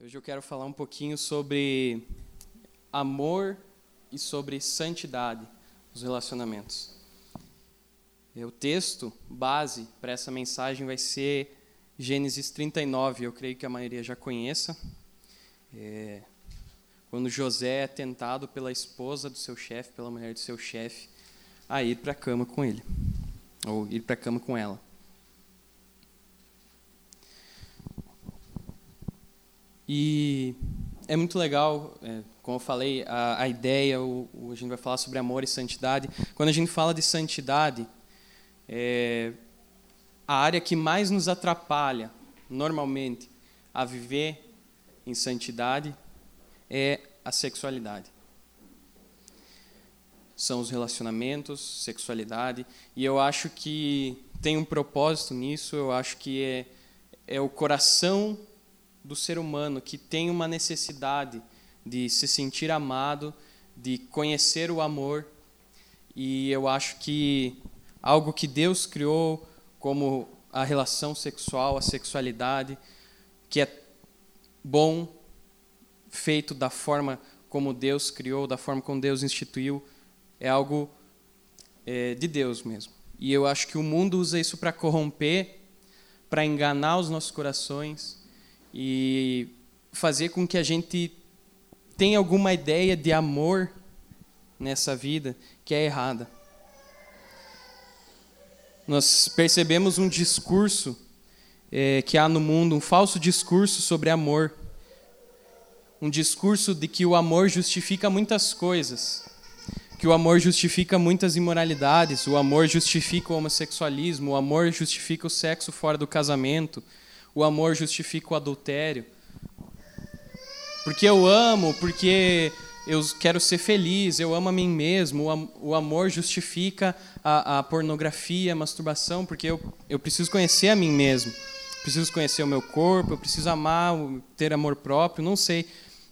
Hoje eu quero falar um pouquinho sobre amor e sobre santidade nos relacionamentos. O texto base para essa mensagem vai ser Gênesis 39, eu creio que a maioria já conheça. É, quando José é tentado pela esposa do seu chefe, pela mulher do seu chefe, a ir para a cama com ele, ou ir para a cama com ela. E é muito legal, é, como eu falei, a, a ideia, o, o, a gente vai falar sobre amor e santidade. Quando a gente fala de santidade, é, a área que mais nos atrapalha, normalmente, a viver em santidade é a sexualidade. São os relacionamentos, sexualidade, e eu acho que tem um propósito nisso, eu acho que é, é o coração do ser humano que tem uma necessidade de se sentir amado, de conhecer o amor. E eu acho que algo que Deus criou como a relação sexual, a sexualidade, que é bom, feito da forma como Deus criou, da forma como Deus instituiu, é algo é, de Deus mesmo. E eu acho que o mundo usa isso para corromper, para enganar os nossos corações, e fazer com que a gente tenha alguma ideia de amor nessa vida que é errada. Nós percebemos um discurso é, que há no mundo, um falso discurso sobre amor. Um discurso de que o amor justifica muitas coisas, que o amor justifica muitas imoralidades, o amor justifica o homossexualismo, o amor justifica o sexo fora do casamento, o amor justifica o adultério. Porque eu amo, porque eu quero ser feliz, eu amo a mim mesmo. O amor justifica a, a pornografia, a masturbação, porque eu, eu preciso conhecer a mim mesmo. Preciso conhecer o meu corpo, eu preciso amar, ter amor próprio, não sei.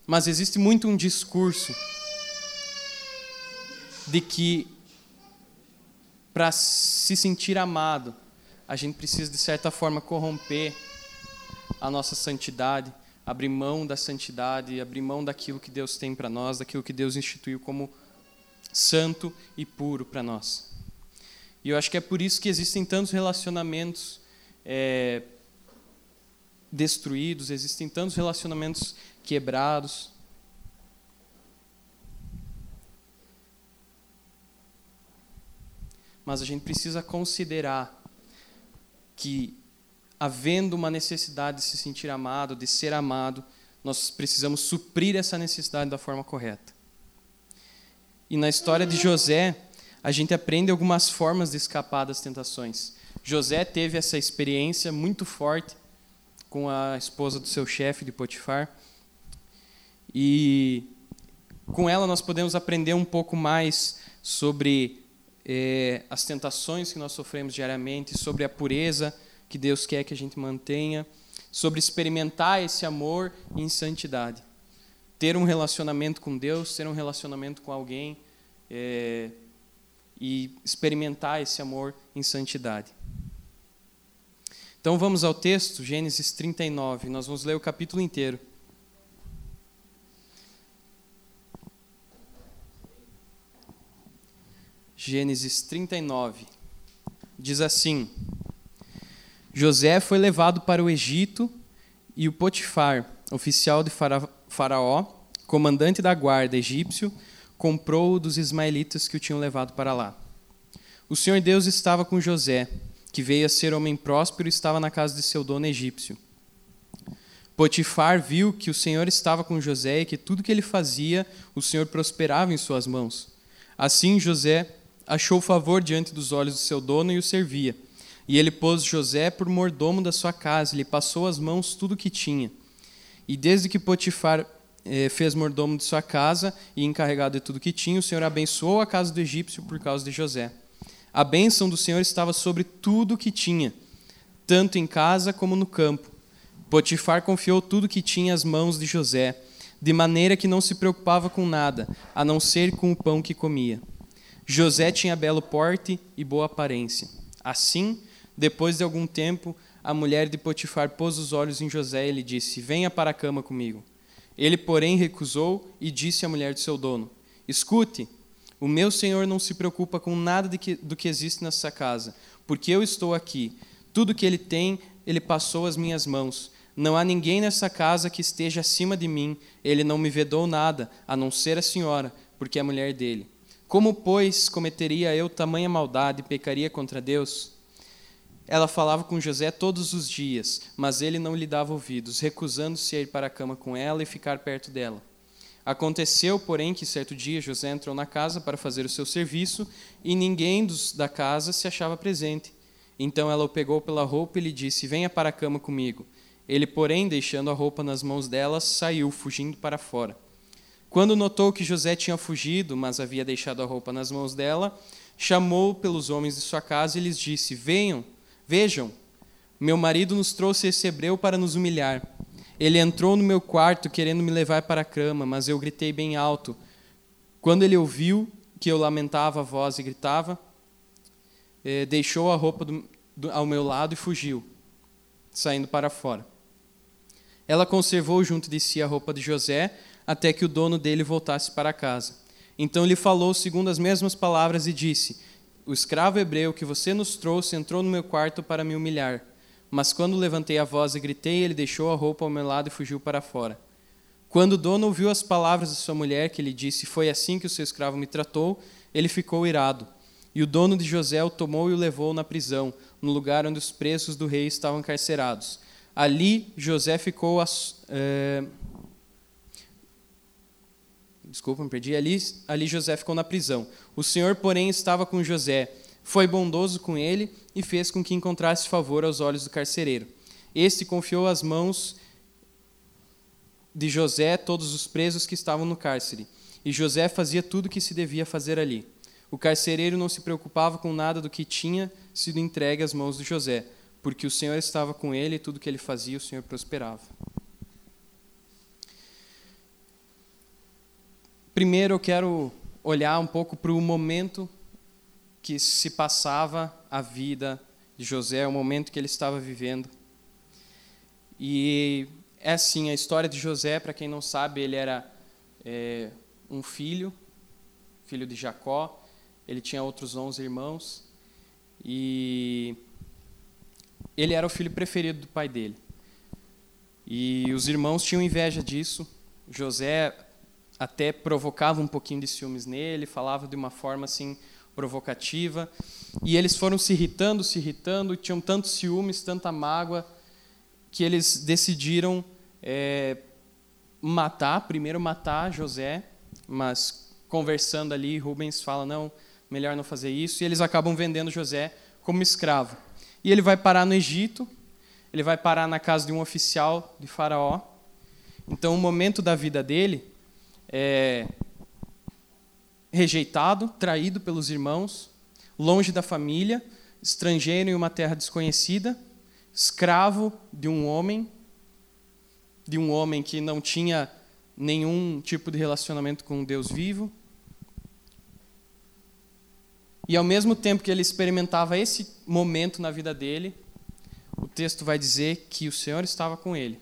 Mas existe muito um discurso de que para se sentir amado, a gente precisa, de certa forma, corromper a nossa santidade, abrir mão da santidade, abrir mão daquilo que Deus tem para nós, daquilo que Deus instituiu como santo e puro para nós. E eu acho que é por isso que existem tantos relacionamentos é, destruídos, existem tantos relacionamentos quebrados. Mas a gente precisa considerar que havendo uma necessidade de se sentir amado, de ser amado, nós precisamos suprir essa necessidade da forma correta. E na história de José, a gente aprende algumas formas de escapar das tentações. José teve essa experiência muito forte com a esposa do seu chefe de Potifar. E com ela nós podemos aprender um pouco mais sobre eh, as tentações que nós sofremos diariamente, sobre a pureza que Deus quer que a gente mantenha, sobre experimentar esse amor em santidade. Ter um relacionamento com Deus, ter um relacionamento com alguém é, e experimentar esse amor em santidade. Então vamos ao texto, Gênesis 39. Nós vamos ler o capítulo inteiro. Gênesis 39. Diz assim: José foi levado para o Egito e o Potifar, oficial de Faraó, comandante da guarda egípcio, comprou-o dos ismaelitas que o tinham levado para lá. O Senhor Deus estava com José, que veio a ser homem próspero e estava na casa de seu dono egípcio. Potifar viu que o Senhor estava com José e que tudo que ele fazia, o Senhor prosperava em suas mãos. Assim José achou favor diante dos olhos do seu dono e o servia. E ele pôs José por mordomo da sua casa, lhe passou as mãos tudo o que tinha. E desde que Potifar eh, fez mordomo de sua casa e encarregado de tudo que tinha, o Senhor abençoou a casa do egípcio por causa de José. A bênção do Senhor estava sobre tudo o que tinha, tanto em casa como no campo. Potifar confiou tudo o que tinha às mãos de José, de maneira que não se preocupava com nada, a não ser com o pão que comia. José tinha belo porte e boa aparência. Assim, depois de algum tempo, a mulher de Potifar pôs os olhos em José e lhe disse: Venha para a cama comigo. Ele, porém, recusou e disse à mulher de seu dono: Escute, o meu senhor não se preocupa com nada que, do que existe nessa casa, porque eu estou aqui. Tudo que ele tem, ele passou às minhas mãos. Não há ninguém nessa casa que esteja acima de mim. Ele não me vedou nada, a não ser a senhora, porque é mulher dele. Como, pois, cometeria eu tamanha maldade e pecaria contra Deus? Ela falava com José todos os dias, mas ele não lhe dava ouvidos, recusando-se a ir para a cama com ela e ficar perto dela. Aconteceu, porém, que certo dia José entrou na casa para fazer o seu serviço e ninguém dos, da casa se achava presente. Então ela o pegou pela roupa e lhe disse: Venha para a cama comigo. Ele, porém, deixando a roupa nas mãos dela, saiu, fugindo para fora. Quando notou que José tinha fugido, mas havia deixado a roupa nas mãos dela, chamou pelos homens de sua casa e lhes disse: Venham, vejam, meu marido nos trouxe esse hebreu para nos humilhar. Ele entrou no meu quarto querendo me levar para a cama, mas eu gritei bem alto. Quando ele ouviu que eu lamentava a voz e gritava, eh, deixou a roupa do, do, ao meu lado e fugiu, saindo para fora. Ela conservou junto de si a roupa de José até que o dono dele voltasse para casa. Então lhe falou segundo as mesmas palavras e disse: O escravo hebreu que você nos trouxe entrou no meu quarto para me humilhar. Mas quando levantei a voz e gritei, ele deixou a roupa ao meu lado e fugiu para fora. Quando o dono ouviu as palavras de sua mulher, que lhe disse: Foi assim que o seu escravo me tratou, ele ficou irado. E o dono de José o tomou e o levou na prisão, no lugar onde os presos do rei estavam encarcerados. Ali José ficou. É... Desculpa, me perdi. Ali, ali José ficou na prisão. O Senhor, porém, estava com José foi bondoso com ele e fez com que encontrasse favor aos olhos do carcereiro. Este confiou às mãos de José todos os presos que estavam no cárcere, e José fazia tudo o que se devia fazer ali. O carcereiro não se preocupava com nada do que tinha sido entregue às mãos de José, porque o Senhor estava com ele e tudo que ele fazia, o Senhor prosperava. Primeiro eu quero olhar um pouco para o momento que se passava a vida de José, o momento que ele estava vivendo. E é assim, a história de José, para quem não sabe, ele era é, um filho, filho de Jacó, ele tinha outros onze irmãos, e ele era o filho preferido do pai dele. E os irmãos tinham inveja disso. José até provocava um pouquinho de ciúmes nele, falava de uma forma assim provocativa. E eles foram se irritando, se irritando, tinham tantos ciúmes, tanta mágoa, que eles decidiram é, matar, primeiro matar José, mas conversando ali, Rubens fala: não, melhor não fazer isso, e eles acabam vendendo José como escravo. E ele vai parar no Egito, ele vai parar na casa de um oficial de Faraó. Então, o momento da vida dele é rejeitado, traído pelos irmãos, longe da família, estrangeiro em uma terra desconhecida, escravo de um homem, de um homem que não tinha nenhum tipo de relacionamento com Deus vivo. E ao mesmo tempo que ele experimentava esse momento na vida dele, o texto vai dizer que o Senhor estava com ele.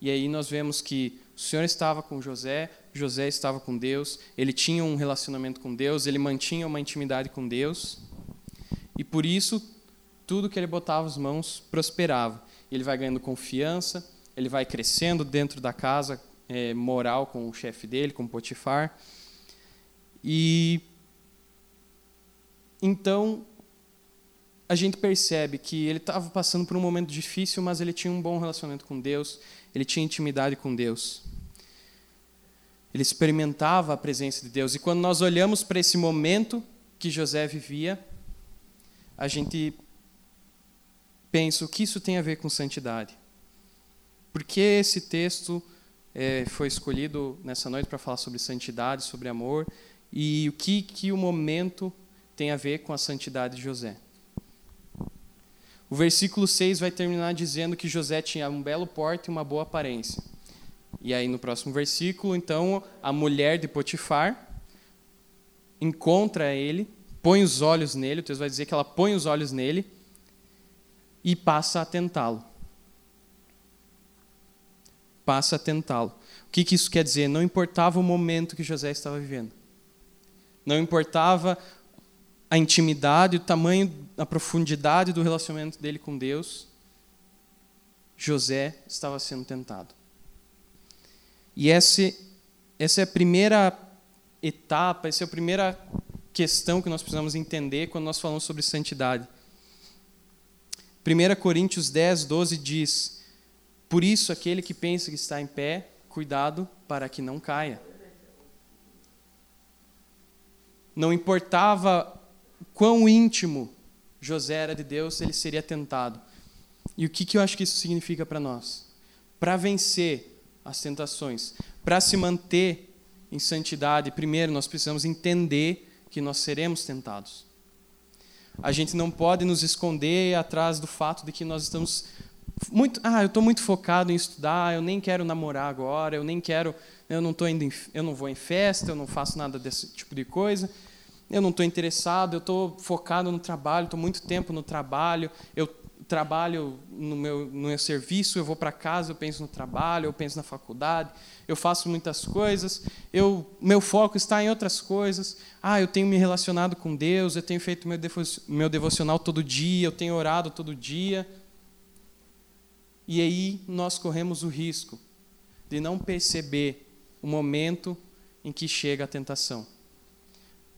E aí nós vemos que o Senhor estava com José, José estava com Deus, ele tinha um relacionamento com Deus, ele mantinha uma intimidade com Deus. E por isso, tudo que ele botava as mãos prosperava. Ele vai ganhando confiança, ele vai crescendo dentro da casa é, moral com o chefe dele, com Potifar. E então a gente percebe que ele estava passando por um momento difícil, mas ele tinha um bom relacionamento com Deus, ele tinha intimidade com Deus. Ele experimentava a presença de Deus. E quando nós olhamos para esse momento que José vivia, a gente pensa o que isso tem a ver com santidade. Por que esse texto é, foi escolhido nessa noite para falar sobre santidade, sobre amor, e o que, que o momento tem a ver com a santidade de José? O versículo 6 vai terminar dizendo que José tinha um belo porte e uma boa aparência. E aí no próximo versículo, então, a mulher de Potifar encontra ele, põe os olhos nele, o texto vai dizer que ela põe os olhos nele, e passa a tentá-lo. Passa a tentá-lo. O que, que isso quer dizer? Não importava o momento que José estava vivendo. Não importava a intimidade, o tamanho, a profundidade do relacionamento dele com Deus. José estava sendo tentado. E essa, essa é a primeira etapa, essa é a primeira questão que nós precisamos entender quando nós falamos sobre santidade. 1 Coríntios 10, 12 diz: Por isso, aquele que pensa que está em pé, cuidado para que não caia. Não importava quão íntimo José era de Deus, ele seria tentado. E o que, que eu acho que isso significa para nós? Para vencer as tentações, para se manter em santidade, primeiro nós precisamos entender que nós seremos tentados. A gente não pode nos esconder atrás do fato de que nós estamos muito, ah, eu estou muito focado em estudar, eu nem quero namorar agora, eu nem quero, eu não tô indo, em, eu não vou em festa, eu não faço nada desse tipo de coisa, eu não estou interessado, eu estou focado no trabalho, estou muito tempo no trabalho, eu trabalho no meu, no meu serviço, eu vou para casa, eu penso no trabalho, eu penso na faculdade, eu faço muitas coisas, eu, meu foco está em outras coisas. Ah, eu tenho me relacionado com Deus, eu tenho feito meu, meu devocional todo dia, eu tenho orado todo dia. E aí nós corremos o risco de não perceber o momento em que chega a tentação.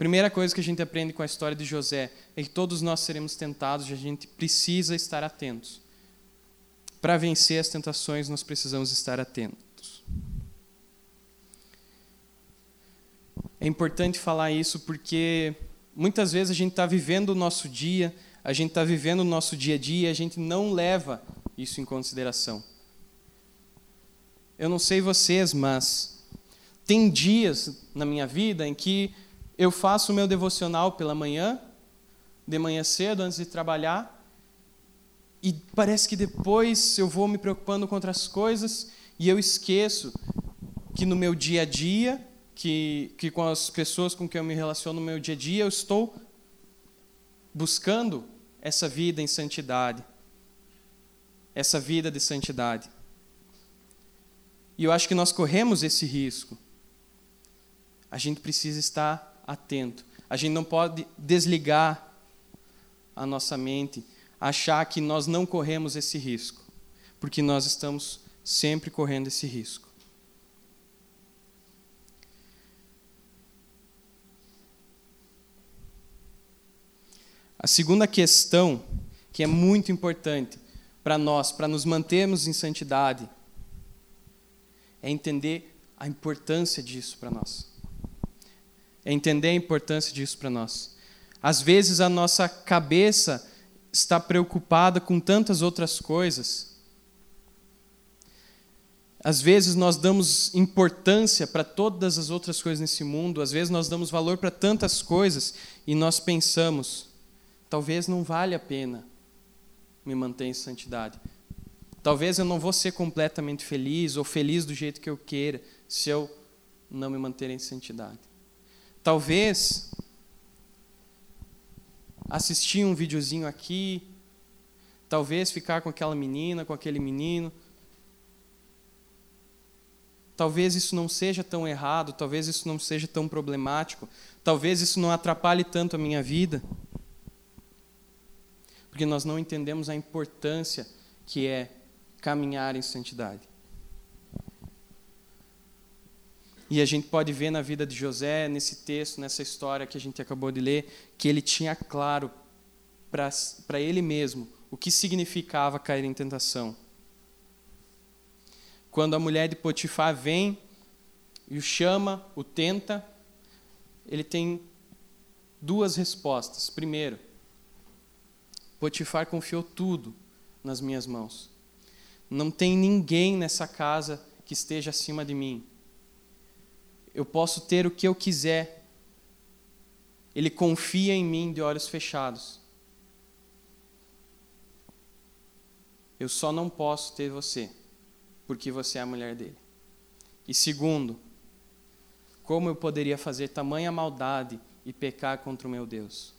Primeira coisa que a gente aprende com a história de José é que todos nós seremos tentados e a gente precisa estar atentos. Para vencer as tentações, nós precisamos estar atentos. É importante falar isso porque muitas vezes a gente está vivendo o nosso dia, a gente está vivendo o nosso dia a dia e a gente não leva isso em consideração. Eu não sei vocês, mas tem dias na minha vida em que eu faço o meu devocional pela manhã, de manhã cedo, antes de trabalhar, e parece que depois eu vou me preocupando com outras coisas e eu esqueço que no meu dia a dia, que, que com as pessoas com quem eu me relaciono no meu dia a dia, eu estou buscando essa vida em santidade, essa vida de santidade. E eu acho que nós corremos esse risco. A gente precisa estar atento. A gente não pode desligar a nossa mente, achar que nós não corremos esse risco, porque nós estamos sempre correndo esse risco. A segunda questão, que é muito importante para nós, para nos mantermos em santidade, é entender a importância disso para nós é entender a importância disso para nós. Às vezes a nossa cabeça está preocupada com tantas outras coisas. Às vezes nós damos importância para todas as outras coisas nesse mundo, às vezes nós damos valor para tantas coisas e nós pensamos, talvez não vale a pena me manter em santidade. Talvez eu não vou ser completamente feliz ou feliz do jeito que eu queira se eu não me manter em santidade. Talvez assistir um videozinho aqui, talvez ficar com aquela menina, com aquele menino. Talvez isso não seja tão errado, talvez isso não seja tão problemático, talvez isso não atrapalhe tanto a minha vida. Porque nós não entendemos a importância que é caminhar em santidade. E a gente pode ver na vida de José, nesse texto, nessa história que a gente acabou de ler, que ele tinha claro para ele mesmo o que significava cair em tentação. Quando a mulher de Potifar vem e o chama, o tenta, ele tem duas respostas. Primeiro, Potifar confiou tudo nas minhas mãos. Não tem ninguém nessa casa que esteja acima de mim eu posso ter o que eu quiser. Ele confia em mim de olhos fechados. Eu só não posso ter você, porque você é a mulher dele. E segundo, como eu poderia fazer tamanha maldade e pecar contra o meu Deus?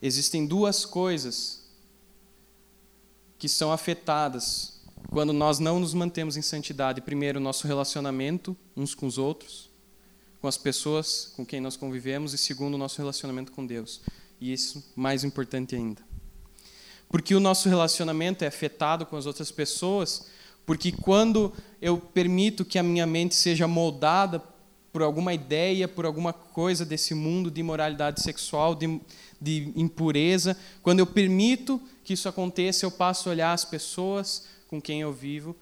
Existem duas coisas que são afetadas quando nós não nos mantemos em santidade. Primeiro, nosso relacionamento uns com os outros, com as pessoas com quem nós convivemos, e segundo, nosso relacionamento com Deus. E isso mais importante ainda. Porque o nosso relacionamento é afetado com as outras pessoas, porque quando eu permito que a minha mente seja moldada por alguma ideia, por alguma coisa desse mundo de imoralidade sexual, de, de impureza, quando eu permito que isso aconteça, eu passo a olhar as pessoas com quem eu vivo,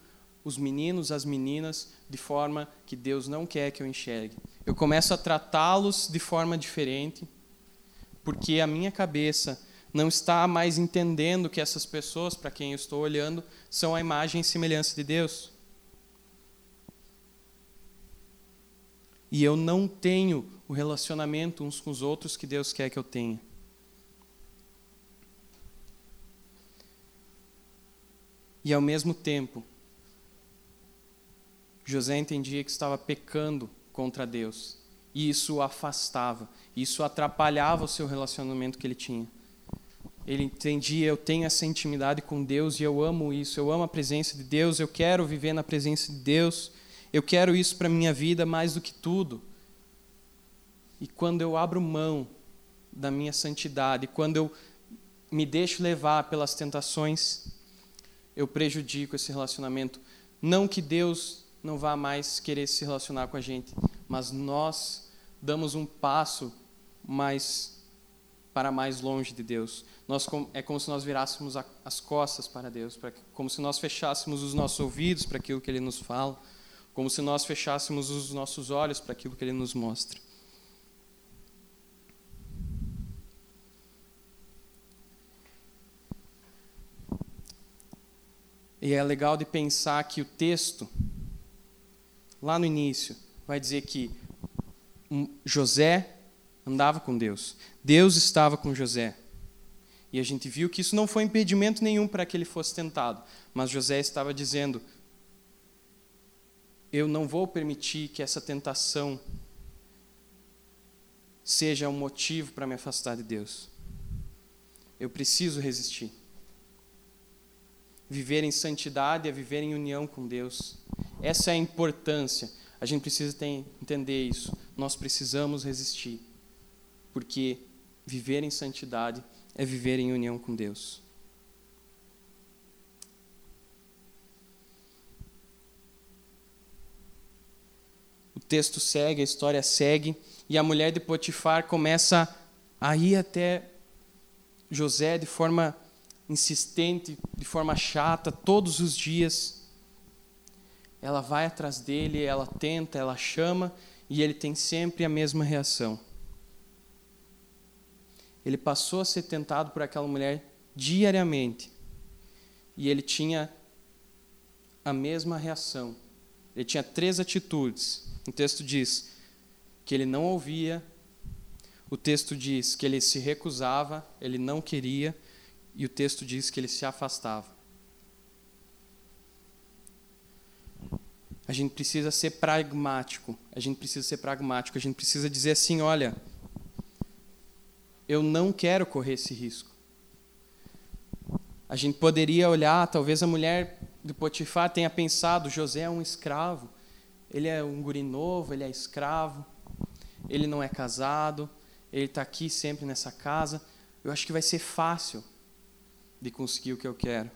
os meninos, as meninas, de forma que Deus não quer que eu enxergue. Eu começo a tratá-los de forma diferente, porque a minha cabeça não está mais entendendo que essas pessoas para quem eu estou olhando são a imagem e semelhança de Deus. E eu não tenho o relacionamento uns com os outros que Deus quer que eu tenha. E ao mesmo tempo, José entendia que estava pecando contra Deus. E isso o afastava, isso atrapalhava o seu relacionamento que ele tinha. Ele entendia, eu tenho essa intimidade com Deus e eu amo isso, eu amo a presença de Deus, eu quero viver na presença de Deus, eu quero isso para minha vida mais do que tudo. E quando eu abro mão da minha santidade, quando eu me deixo levar pelas tentações, eu prejudico esse relacionamento. Não que Deus não vá mais querer se relacionar com a gente, mas nós damos um passo mais para mais longe de Deus. Nós, é como se nós virássemos as costas para Deus, como se nós fechássemos os nossos ouvidos para aquilo que Ele nos fala, como se nós fechássemos os nossos olhos para aquilo que Ele nos mostra. E é legal de pensar que o texto, lá no início, vai dizer que José andava com Deus, Deus estava com José. E a gente viu que isso não foi impedimento nenhum para que ele fosse tentado, mas José estava dizendo: Eu não vou permitir que essa tentação seja um motivo para me afastar de Deus. Eu preciso resistir. Viver em santidade é viver em união com Deus. Essa é a importância. A gente precisa ter, entender isso. Nós precisamos resistir. Porque viver em santidade é viver em união com Deus. O texto segue, a história segue, e a mulher de Potifar começa a ir até José de forma insistente, de forma chata, todos os dias. Ela vai atrás dele, ela tenta, ela chama, e ele tem sempre a mesma reação. Ele passou a ser tentado por aquela mulher diariamente. E ele tinha a mesma reação. Ele tinha três atitudes. O texto diz que ele não ouvia, o texto diz que ele se recusava, ele não queria, e o texto diz que ele se afastava. A gente precisa ser pragmático. A gente precisa ser pragmático. A gente precisa dizer assim: olha, eu não quero correr esse risco. A gente poderia olhar, talvez a mulher do Potifar tenha pensado: José é um escravo, ele é um guri novo, ele é escravo, ele não é casado, ele está aqui sempre nessa casa. Eu acho que vai ser fácil de conseguir o que eu quero.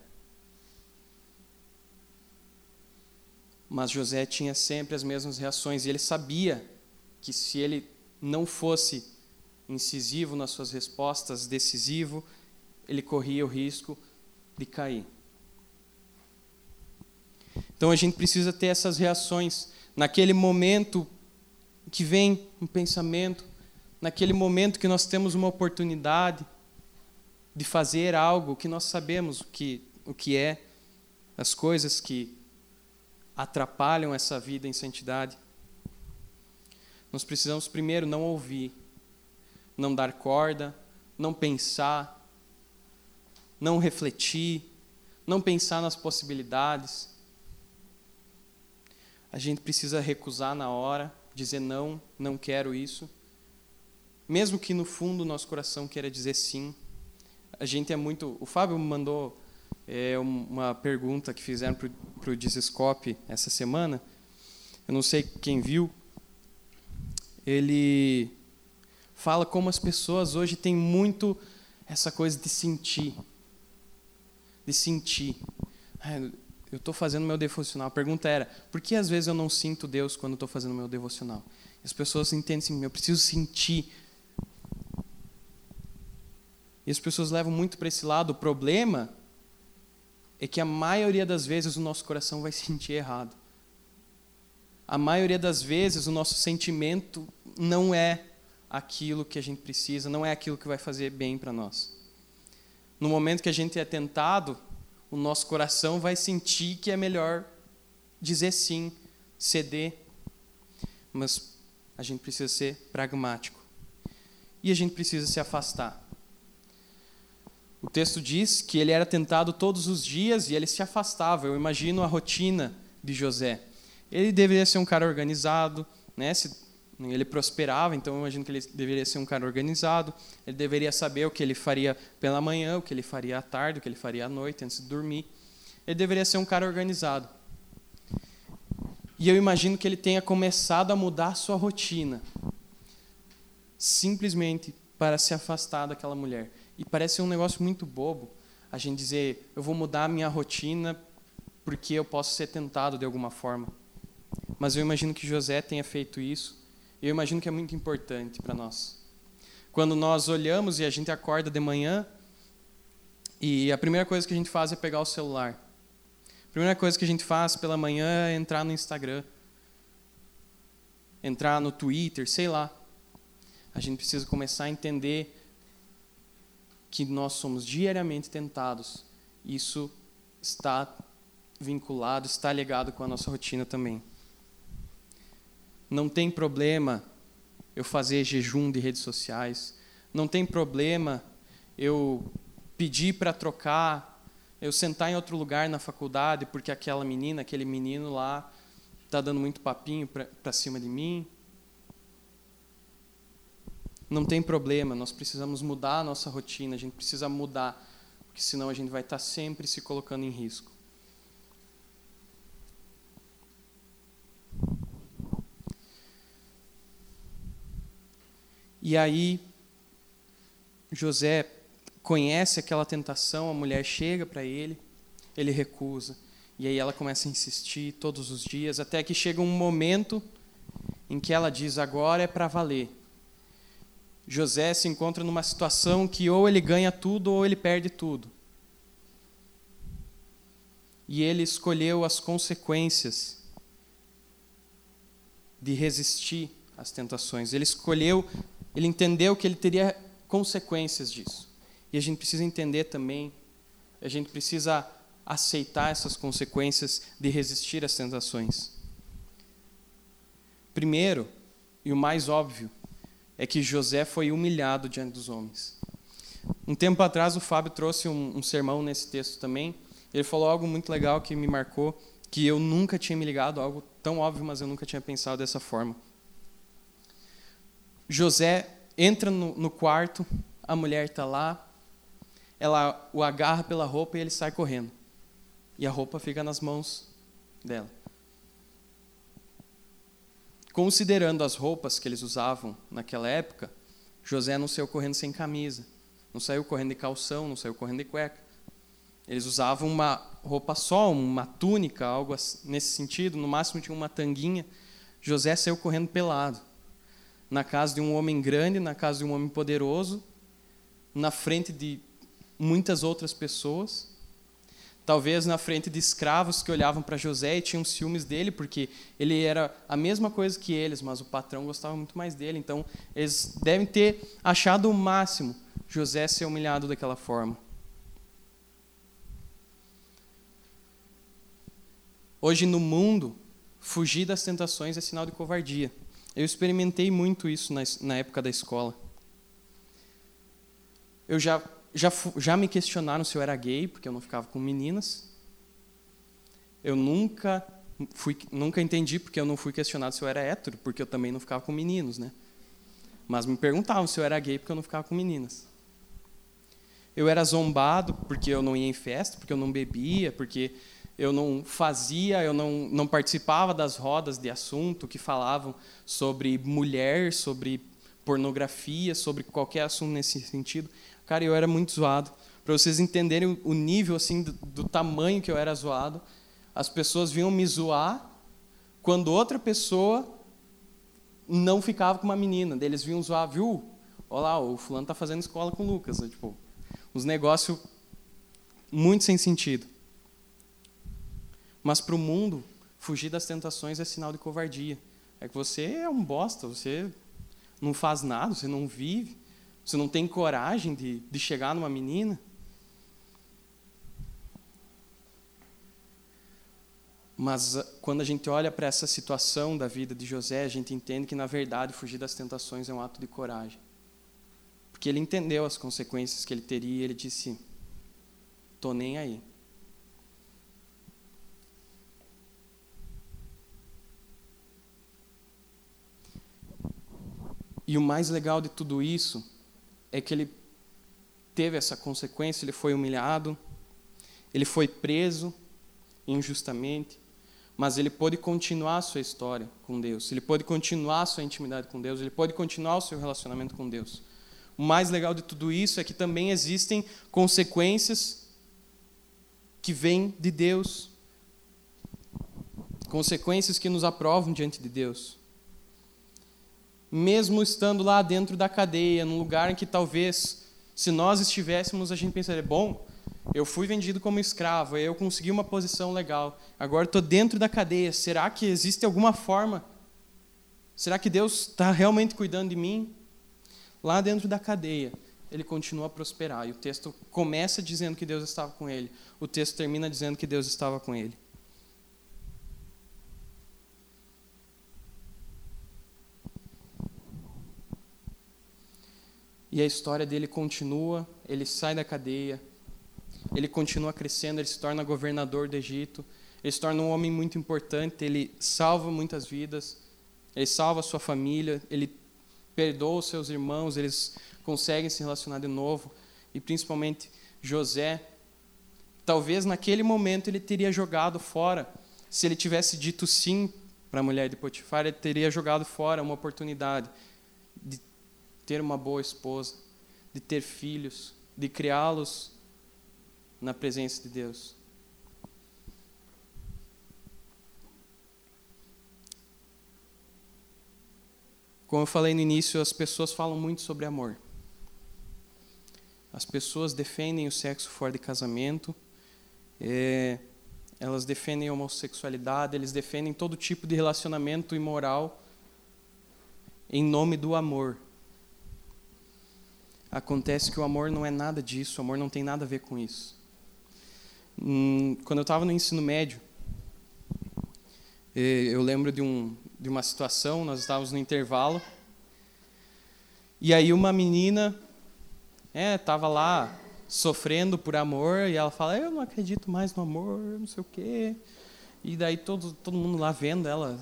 Mas José tinha sempre as mesmas reações e ele sabia que se ele não fosse incisivo nas suas respostas, decisivo, ele corria o risco de cair. Então a gente precisa ter essas reações naquele momento que vem um pensamento, naquele momento que nós temos uma oportunidade de fazer algo que nós sabemos o que, o que é, as coisas que atrapalham essa vida em santidade. Nós precisamos primeiro não ouvir, não dar corda, não pensar, não refletir, não pensar nas possibilidades. A gente precisa recusar na hora, dizer não, não quero isso. Mesmo que no fundo nosso coração queira dizer sim. A gente é muito. O Fábio mandou é, uma pergunta que fizeram para o Dizescope essa semana. Eu não sei quem viu. Ele fala como as pessoas hoje têm muito essa coisa de sentir. De sentir. Eu estou fazendo meu devocional. A pergunta era: por que às vezes eu não sinto Deus quando estou fazendo meu devocional? As pessoas entendem assim: eu preciso sentir. E as pessoas levam muito para esse lado. O problema é que a maioria das vezes o nosso coração vai sentir errado. A maioria das vezes o nosso sentimento não é aquilo que a gente precisa, não é aquilo que vai fazer bem para nós. No momento que a gente é tentado, o nosso coração vai sentir que é melhor dizer sim, ceder. Mas a gente precisa ser pragmático. E a gente precisa se afastar. O texto diz que ele era tentado todos os dias e ele se afastava. Eu imagino a rotina de José. Ele deveria ser um cara organizado, né? Se ele prosperava, então eu imagino que ele deveria ser um cara organizado. Ele deveria saber o que ele faria pela manhã, o que ele faria à tarde, o que ele faria à noite antes de dormir. Ele deveria ser um cara organizado. E eu imagino que ele tenha começado a mudar a sua rotina, simplesmente para se afastar daquela mulher. E parece um negócio muito bobo a gente dizer, eu vou mudar a minha rotina porque eu posso ser tentado de alguma forma. Mas eu imagino que José tenha feito isso, e eu imagino que é muito importante para nós. Quando nós olhamos e a gente acorda de manhã, e a primeira coisa que a gente faz é pegar o celular. A primeira coisa que a gente faz pela manhã é entrar no Instagram, entrar no Twitter, sei lá. A gente precisa começar a entender que nós somos diariamente tentados. Isso está vinculado, está ligado com a nossa rotina também. Não tem problema eu fazer jejum de redes sociais. Não tem problema eu pedir para trocar, eu sentar em outro lugar na faculdade porque aquela menina, aquele menino lá está dando muito papinho para cima de mim. Não tem problema, nós precisamos mudar a nossa rotina, a gente precisa mudar, porque senão a gente vai estar sempre se colocando em risco. E aí, José conhece aquela tentação, a mulher chega para ele, ele recusa. E aí ela começa a insistir todos os dias, até que chega um momento em que ela diz: agora é para valer. José se encontra numa situação que ou ele ganha tudo ou ele perde tudo. E ele escolheu as consequências de resistir às tentações. Ele escolheu, ele entendeu que ele teria consequências disso. E a gente precisa entender também, a gente precisa aceitar essas consequências de resistir às tentações. Primeiro, e o mais óbvio, é que José foi humilhado diante dos homens. Um tempo atrás, o Fábio trouxe um, um sermão nesse texto também. Ele falou algo muito legal que me marcou, que eu nunca tinha me ligado, algo tão óbvio, mas eu nunca tinha pensado dessa forma. José entra no, no quarto, a mulher está lá, ela o agarra pela roupa e ele sai correndo. E a roupa fica nas mãos dela. Considerando as roupas que eles usavam naquela época, José não saiu correndo sem camisa, não saiu correndo de calção, não saiu correndo de cueca. Eles usavam uma roupa só, uma túnica, algo nesse sentido, no máximo tinha uma tanguinha. José saiu correndo pelado, na casa de um homem grande, na casa de um homem poderoso, na frente de muitas outras pessoas talvez na frente de escravos que olhavam para José e tinham ciúmes dele, porque ele era a mesma coisa que eles, mas o patrão gostava muito mais dele. Então, eles devem ter achado o máximo José ser humilhado daquela forma. Hoje no mundo, fugir das tentações é sinal de covardia. Eu experimentei muito isso na, na época da escola. Eu já já, já me questionaram se eu era gay, porque eu não ficava com meninas. Eu nunca fui, nunca entendi porque eu não fui questionado se eu era hétero, porque eu também não ficava com meninos, né? Mas me perguntavam se eu era gay porque eu não ficava com meninas. eu era zombado porque eu não ia em festa, porque eu não bebia, porque eu não fazia, eu não, não participava das rodas de assunto que falavam sobre mulher, sobre pornografia, sobre qualquer assunto nesse sentido. Cara, eu era muito zoado. Para vocês entenderem o nível assim do, do tamanho que eu era zoado, as pessoas vinham me zoar quando outra pessoa não ficava com uma menina. Eles vinham zoar, viu? Olha lá, o fulano está fazendo escola com o Lucas. Né? Tipo, uns negócios muito sem sentido. Mas para o mundo, fugir das tentações é sinal de covardia. É que você é um bosta, você não faz nada, você não vive, você não tem coragem de, de chegar numa menina. Mas ah, quando a gente olha para essa situação da vida de José, a gente entende que, na verdade, fugir das tentações é um ato de coragem. Porque ele entendeu as consequências que ele teria e ele disse: Tô nem aí. E o mais legal de tudo isso é que ele teve essa consequência, ele foi humilhado, ele foi preso injustamente, mas ele pôde continuar a sua história com Deus, ele pôde continuar a sua intimidade com Deus, ele pôde continuar o seu relacionamento com Deus. O mais legal de tudo isso é que também existem consequências que vêm de Deus, consequências que nos aprovam diante de Deus mesmo estando lá dentro da cadeia, num lugar em que talvez, se nós estivéssemos, a gente pensaria: bom, eu fui vendido como escravo, eu consegui uma posição legal, agora estou dentro da cadeia, será que existe alguma forma? Será que Deus está realmente cuidando de mim? Lá dentro da cadeia, ele continua a prosperar. E o texto começa dizendo que Deus estava com ele, o texto termina dizendo que Deus estava com ele. E a história dele continua, ele sai da cadeia, ele continua crescendo, ele se torna governador do Egito, ele se torna um homem muito importante, ele salva muitas vidas, ele salva a sua família, ele perdoa os seus irmãos, eles conseguem se relacionar de novo, e principalmente José, talvez naquele momento ele teria jogado fora, se ele tivesse dito sim para a mulher de Potifar, ele teria jogado fora uma oportunidade de ter uma boa esposa, de ter filhos, de criá-los na presença de Deus. Como eu falei no início, as pessoas falam muito sobre amor. As pessoas defendem o sexo fora de casamento, é, elas defendem a homossexualidade, eles defendem todo tipo de relacionamento imoral em nome do amor. Acontece que o amor não é nada disso, o amor não tem nada a ver com isso. Hum, quando eu estava no ensino médio, eh, eu lembro de, um, de uma situação, nós estávamos no intervalo, e aí uma menina estava é, lá sofrendo por amor, e ela fala, eu não acredito mais no amor, não sei o quê. E daí todo, todo mundo lá vendo ela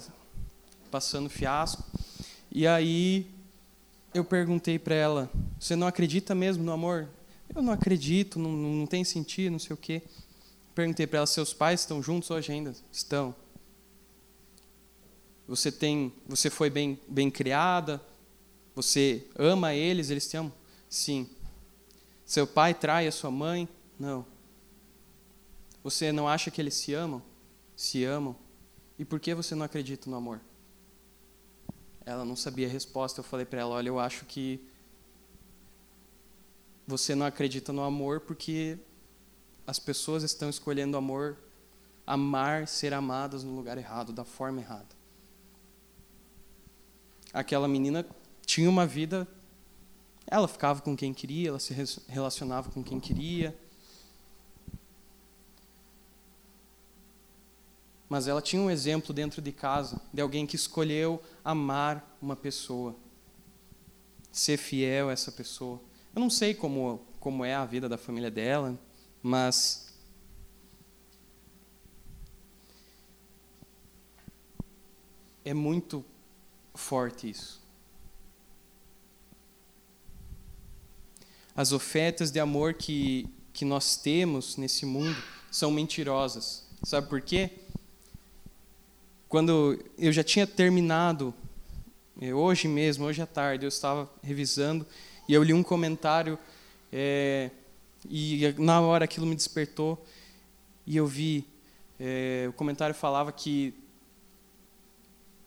passando fiasco. E aí eu perguntei para ela: Você não acredita mesmo no amor? Eu não acredito, não, não tem sentido, não sei o quê. Perguntei para ela: Seus pais estão juntos hoje ainda? Estão. Você tem, você foi bem, bem criada? Você ama eles? Eles te amam? Sim. Seu pai trai a sua mãe? Não. Você não acha que eles se amam? Se amam. E por que você não acredita no amor? Ela não sabia a resposta. Eu falei para ela: Olha, eu acho que você não acredita no amor porque as pessoas estão escolhendo amor, amar, ser amadas no lugar errado, da forma errada. Aquela menina tinha uma vida, ela ficava com quem queria, ela se relacionava com quem queria mas ela tinha um exemplo dentro de casa de alguém que escolheu amar uma pessoa, ser fiel a essa pessoa. Eu não sei como, como é a vida da família dela, mas é muito forte isso. as ofertas de amor que, que nós temos nesse mundo são mentirosas. Sabe por quê? Quando eu já tinha terminado, eh, hoje mesmo, hoje à tarde, eu estava revisando e eu li um comentário é, e na hora aquilo me despertou e eu vi, é, o comentário falava que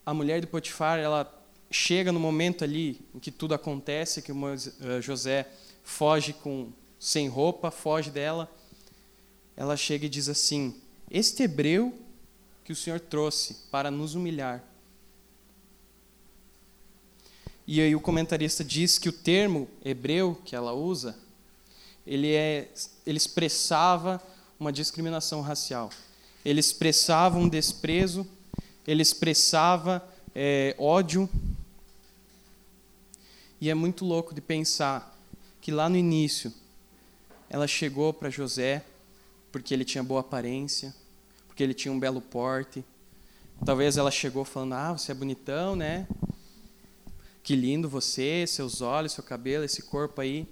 a mulher de Potifar, ela chega no momento ali em que tudo acontece, que José foge com sem roupa, foge dela, ela chega e diz assim: Este hebreu que o Senhor trouxe para nos humilhar. E aí o comentarista diz que o termo hebreu que ela usa, ele, é, ele expressava uma discriminação racial. Ele expressava um desprezo, ele expressava é, ódio. E é muito louco de pensar que lá no início ela chegou para José porque ele tinha boa aparência, porque ele tinha um belo porte. Talvez ela chegou falando: "Ah, você é bonitão, né? Que lindo você, seus olhos, seu cabelo, esse corpo aí".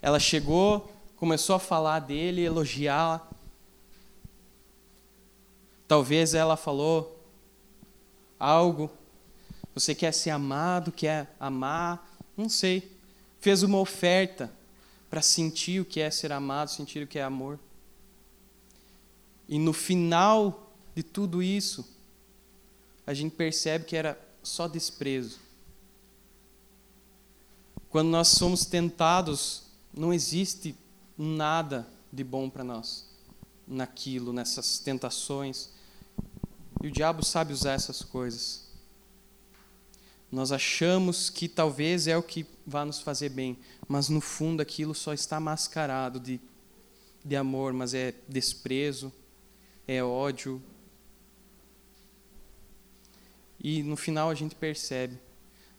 Ela chegou, começou a falar dele, elogiar. Talvez ela falou algo. Você quer ser amado, quer amar, não sei. Fez uma oferta para sentir o que é ser amado, sentir o que é amor. E no final de tudo isso, a gente percebe que era só desprezo. Quando nós somos tentados, não existe nada de bom para nós naquilo, nessas tentações. E o diabo sabe usar essas coisas. Nós achamos que talvez é o que vai nos fazer bem, mas no fundo aquilo só está mascarado de, de amor, mas é desprezo, é ódio. E no final a gente percebe,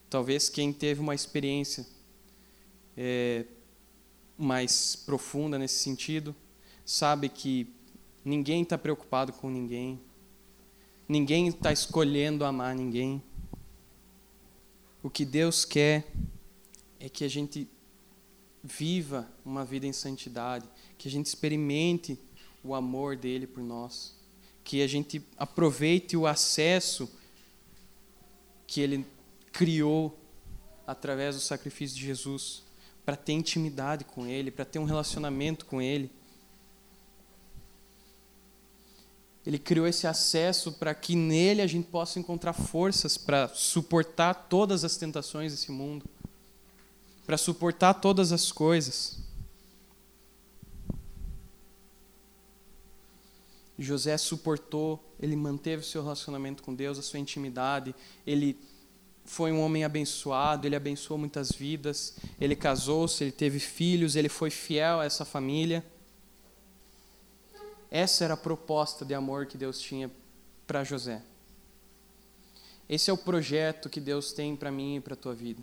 talvez quem teve uma experiência é, mais profunda nesse sentido, sabe que ninguém está preocupado com ninguém, ninguém está escolhendo amar ninguém. O que Deus quer é que a gente viva uma vida em santidade, que a gente experimente o amor dele por nós, que a gente aproveite o acesso que ele criou através do sacrifício de Jesus para ter intimidade com ele, para ter um relacionamento com ele. Ele criou esse acesso para que nele a gente possa encontrar forças para suportar todas as tentações desse mundo, para suportar todas as coisas. José suportou, ele manteve o seu relacionamento com Deus, a sua intimidade, ele foi um homem abençoado, ele abençoou muitas vidas, ele casou-se, ele teve filhos, ele foi fiel a essa família. Essa era a proposta de amor que Deus tinha para José. Esse é o projeto que Deus tem para mim e para a tua vida.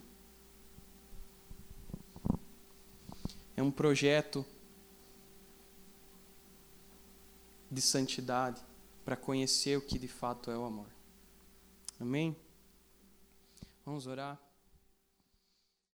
É um projeto de santidade para conhecer o que de fato é o amor. Amém? Vamos orar.